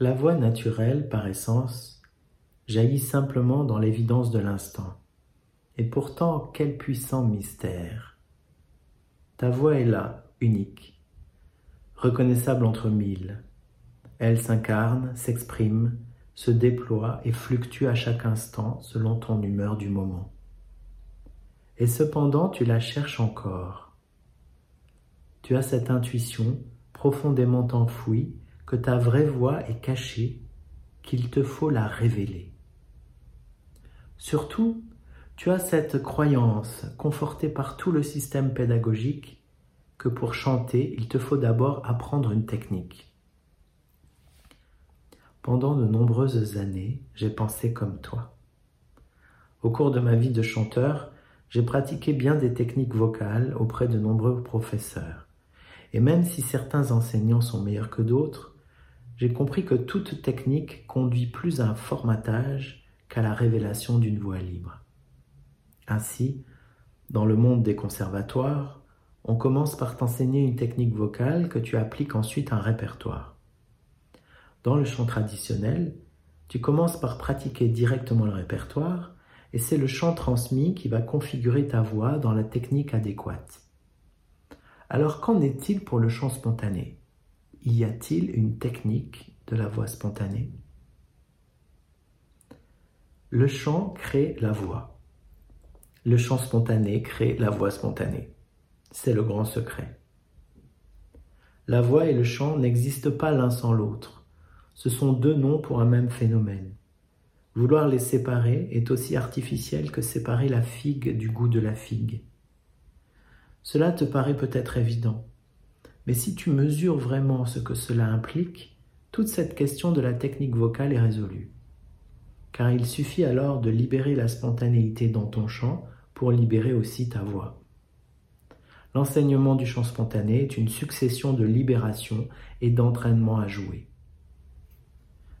La voix naturelle, par essence, jaillit simplement dans l'évidence de l'instant. Et pourtant, quel puissant mystère. Ta voix est là, unique, reconnaissable entre mille. Elle s'incarne, s'exprime, se déploie et fluctue à chaque instant selon ton humeur du moment. Et cependant, tu la cherches encore. Tu as cette intuition profondément enfouie que ta vraie voix est cachée, qu'il te faut la révéler. Surtout, tu as cette croyance, confortée par tout le système pédagogique, que pour chanter, il te faut d'abord apprendre une technique. Pendant de nombreuses années, j'ai pensé comme toi. Au cours de ma vie de chanteur, j'ai pratiqué bien des techniques vocales auprès de nombreux professeurs. Et même si certains enseignants sont meilleurs que d'autres, j'ai compris que toute technique conduit plus à un formatage qu'à la révélation d'une voix libre. Ainsi, dans le monde des conservatoires, on commence par t'enseigner une technique vocale que tu appliques ensuite à un répertoire. Dans le chant traditionnel, tu commences par pratiquer directement le répertoire et c'est le chant transmis qui va configurer ta voix dans la technique adéquate. Alors qu'en est-il pour le chant spontané? Y a-t-il une technique de la voix spontanée? Le chant crée la voix. Le chant spontané crée la voix spontanée. C'est le grand secret. La voix et le chant n'existent pas l'un sans l'autre. Ce sont deux noms pour un même phénomène. Vouloir les séparer est aussi artificiel que séparer la figue du goût de la figue. Cela te paraît peut-être évident, mais si tu mesures vraiment ce que cela implique, toute cette question de la technique vocale est résolue. Car il suffit alors de libérer la spontanéité dans ton chant pour libérer aussi ta voix. L'enseignement du chant spontané est une succession de libération et d'entraînement à jouer.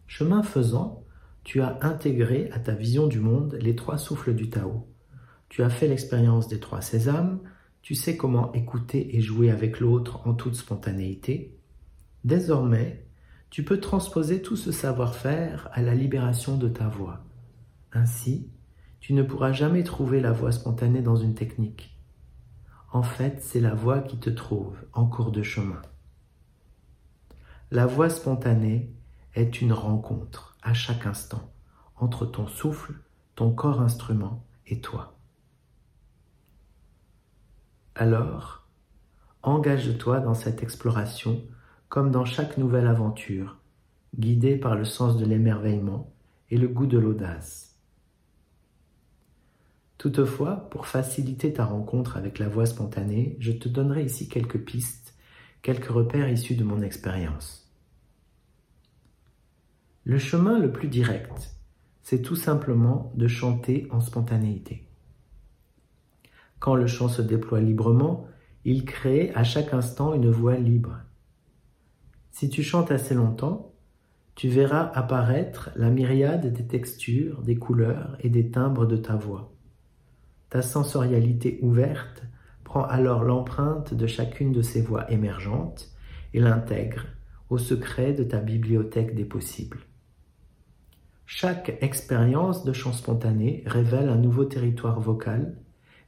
Chemin faisant, tu as intégré à ta vision du monde les trois souffles du Tao. Tu as fait l'expérience des trois sésames, tu sais comment écouter et jouer avec l'autre en toute spontanéité. Désormais, tu peux transposer tout ce savoir-faire à la libération de ta voix. Ainsi, tu ne pourras jamais trouver la voix spontanée dans une technique. En fait, c'est la voix qui te trouve en cours de chemin. La voix spontanée est une rencontre à chaque instant entre ton souffle, ton corps instrument et toi. Alors, engage-toi dans cette exploration comme dans chaque nouvelle aventure, guidée par le sens de l'émerveillement et le goût de l'audace. Toutefois, pour faciliter ta rencontre avec la voix spontanée, je te donnerai ici quelques pistes, quelques repères issus de mon expérience. Le chemin le plus direct, c'est tout simplement de chanter en spontanéité. Quand le chant se déploie librement, il crée à chaque instant une voix libre. Si tu chantes assez longtemps, tu verras apparaître la myriade des textures, des couleurs et des timbres de ta voix. Ta sensorialité ouverte prend alors l'empreinte de chacune de ces voix émergentes et l'intègre au secret de ta bibliothèque des possibles. Chaque expérience de chant spontané révèle un nouveau territoire vocal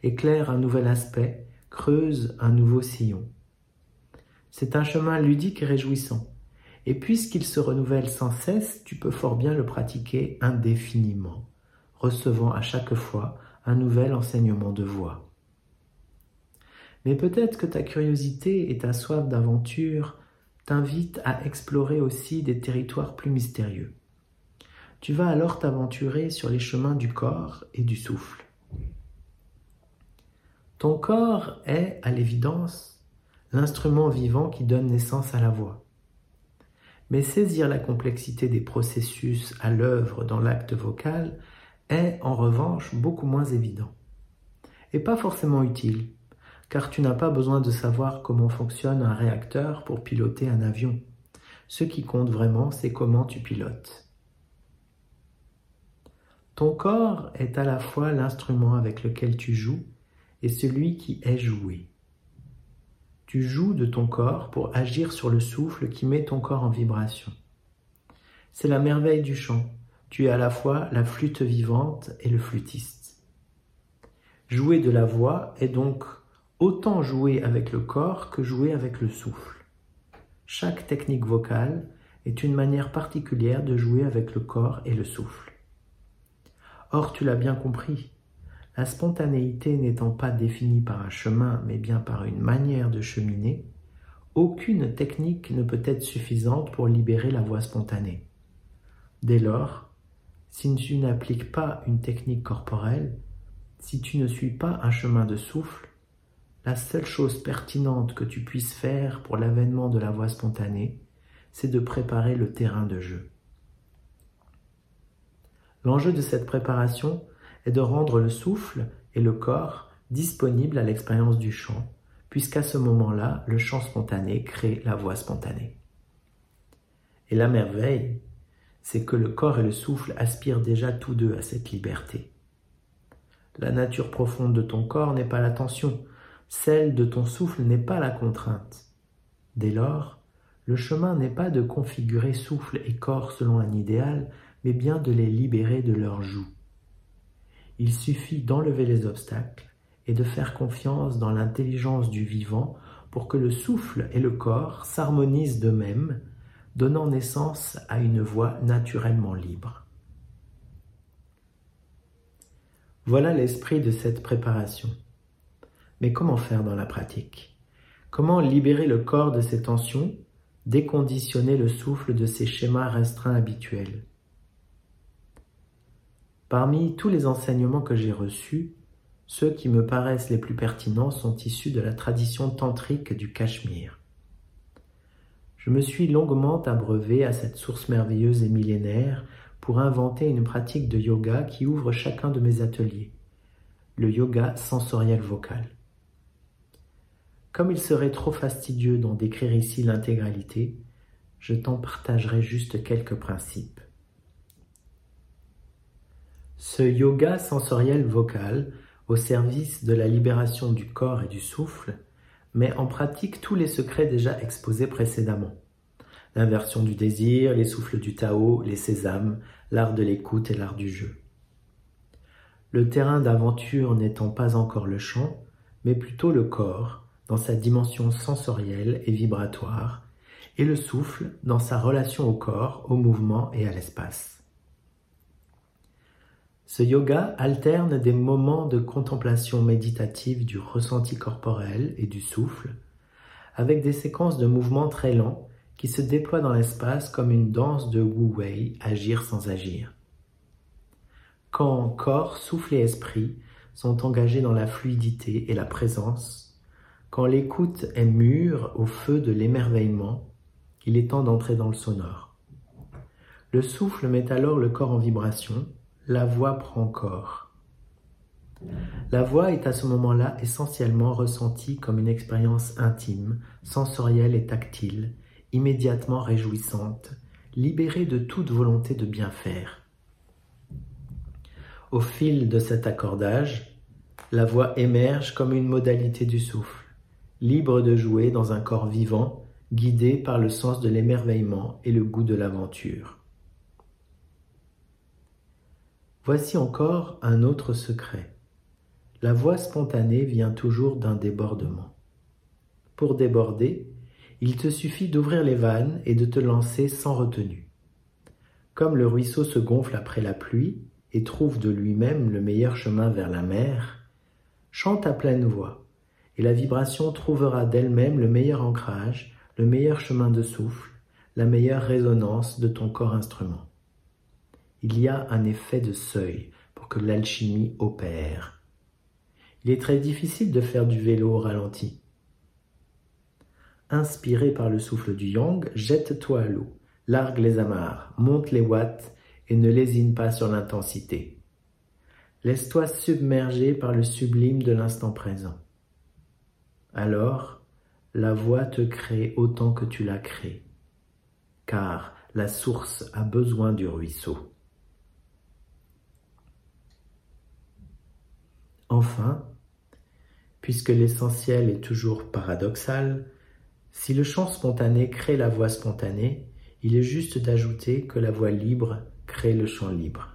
éclaire un nouvel aspect, creuse un nouveau sillon. C'est un chemin ludique et réjouissant. Et puisqu'il se renouvelle sans cesse, tu peux fort bien le pratiquer indéfiniment, recevant à chaque fois un nouvel enseignement de voix. Mais peut-être que ta curiosité et ta soif d'aventure t'invitent à explorer aussi des territoires plus mystérieux. Tu vas alors t'aventurer sur les chemins du corps et du souffle. Ton corps est, à l'évidence, l'instrument vivant qui donne naissance à la voix. Mais saisir la complexité des processus à l'œuvre dans l'acte vocal est, en revanche, beaucoup moins évident. Et pas forcément utile, car tu n'as pas besoin de savoir comment fonctionne un réacteur pour piloter un avion. Ce qui compte vraiment, c'est comment tu pilotes. Ton corps est à la fois l'instrument avec lequel tu joues celui qui est joué. Tu joues de ton corps pour agir sur le souffle qui met ton corps en vibration. C'est la merveille du chant. Tu es à la fois la flûte vivante et le flûtiste. Jouer de la voix est donc autant jouer avec le corps que jouer avec le souffle. Chaque technique vocale est une manière particulière de jouer avec le corps et le souffle. Or, tu l'as bien compris, la spontanéité n'étant pas définie par un chemin, mais bien par une manière de cheminer, aucune technique ne peut être suffisante pour libérer la voix spontanée. Dès lors, si tu n'appliques pas une technique corporelle, si tu ne suis pas un chemin de souffle, la seule chose pertinente que tu puisses faire pour l'avènement de la voix spontanée, c'est de préparer le terrain de jeu. L'enjeu de cette préparation est de rendre le souffle et le corps disponibles à l'expérience du chant, puisqu'à ce moment-là, le chant spontané crée la voix spontanée. Et la merveille, c'est que le corps et le souffle aspirent déjà tous deux à cette liberté. La nature profonde de ton corps n'est pas la tension, celle de ton souffle n'est pas la contrainte. Dès lors, le chemin n'est pas de configurer souffle et corps selon un idéal, mais bien de les libérer de leur joug. Il suffit d'enlever les obstacles et de faire confiance dans l'intelligence du vivant pour que le souffle et le corps s'harmonisent d'eux-mêmes, donnant naissance à une voix naturellement libre. Voilà l'esprit de cette préparation. Mais comment faire dans la pratique? Comment libérer le corps de ses tensions, déconditionner le souffle de ses schémas restreints habituels? Parmi tous les enseignements que j'ai reçus, ceux qui me paraissent les plus pertinents sont issus de la tradition tantrique du Cachemire. Je me suis longuement abreuvé à cette source merveilleuse et millénaire pour inventer une pratique de yoga qui ouvre chacun de mes ateliers, le yoga sensoriel vocal. Comme il serait trop fastidieux d'en décrire ici l'intégralité, je t'en partagerai juste quelques principes. Ce yoga sensoriel vocal, au service de la libération du corps et du souffle, met en pratique tous les secrets déjà exposés précédemment. L'inversion du désir, les souffles du Tao, les sésames, l'art de l'écoute et l'art du jeu. Le terrain d'aventure n'étant pas encore le chant, mais plutôt le corps, dans sa dimension sensorielle et vibratoire, et le souffle dans sa relation au corps, au mouvement et à l'espace. Ce yoga alterne des moments de contemplation méditative du ressenti corporel et du souffle, avec des séquences de mouvements très lents qui se déploient dans l'espace comme une danse de Wu Wei, agir sans agir. Quand corps, souffle et esprit sont engagés dans la fluidité et la présence, quand l'écoute est mûre au feu de l'émerveillement, il est temps d'entrer dans le sonore. Le souffle met alors le corps en vibration, la voix prend corps. La voix est à ce moment-là essentiellement ressentie comme une expérience intime, sensorielle et tactile, immédiatement réjouissante, libérée de toute volonté de bien faire. Au fil de cet accordage, la voix émerge comme une modalité du souffle libre de jouer dans un corps vivant, guidé par le sens de l'émerveillement et le goût de l'aventure. Voici encore un autre secret. La voix spontanée vient toujours d'un débordement. Pour déborder, il te suffit d'ouvrir les vannes et de te lancer sans retenue. Comme le ruisseau se gonfle après la pluie et trouve de lui-même le meilleur chemin vers la mer, chante à pleine voix et la vibration trouvera d'elle-même le meilleur ancrage, le meilleur chemin de souffle, la meilleure résonance de ton corps instrument. Il y a un effet de seuil pour que l'alchimie opère. Il est très difficile de faire du vélo au ralenti. Inspiré par le souffle du yang, jette-toi à l'eau, largue les amarres, monte les watts et ne lésine pas sur l'intensité. Laisse-toi submerger par le sublime de l'instant présent alors la voix te crée autant que tu la crées, car la source a besoin du ruisseau. Enfin, puisque l'essentiel est toujours paradoxal, si le chant spontané crée la voix spontanée, il est juste d'ajouter que la voix libre crée le chant libre.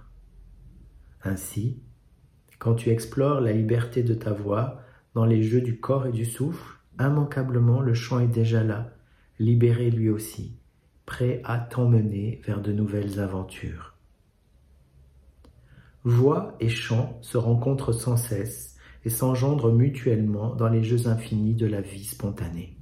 Ainsi, quand tu explores la liberté de ta voix dans les jeux du corps et du souffle, immanquablement le chant est déjà là, libéré lui aussi, prêt à t'emmener vers de nouvelles aventures. Voix et chant se rencontrent sans cesse et s'engendrent mutuellement dans les jeux infinis de la vie spontanée.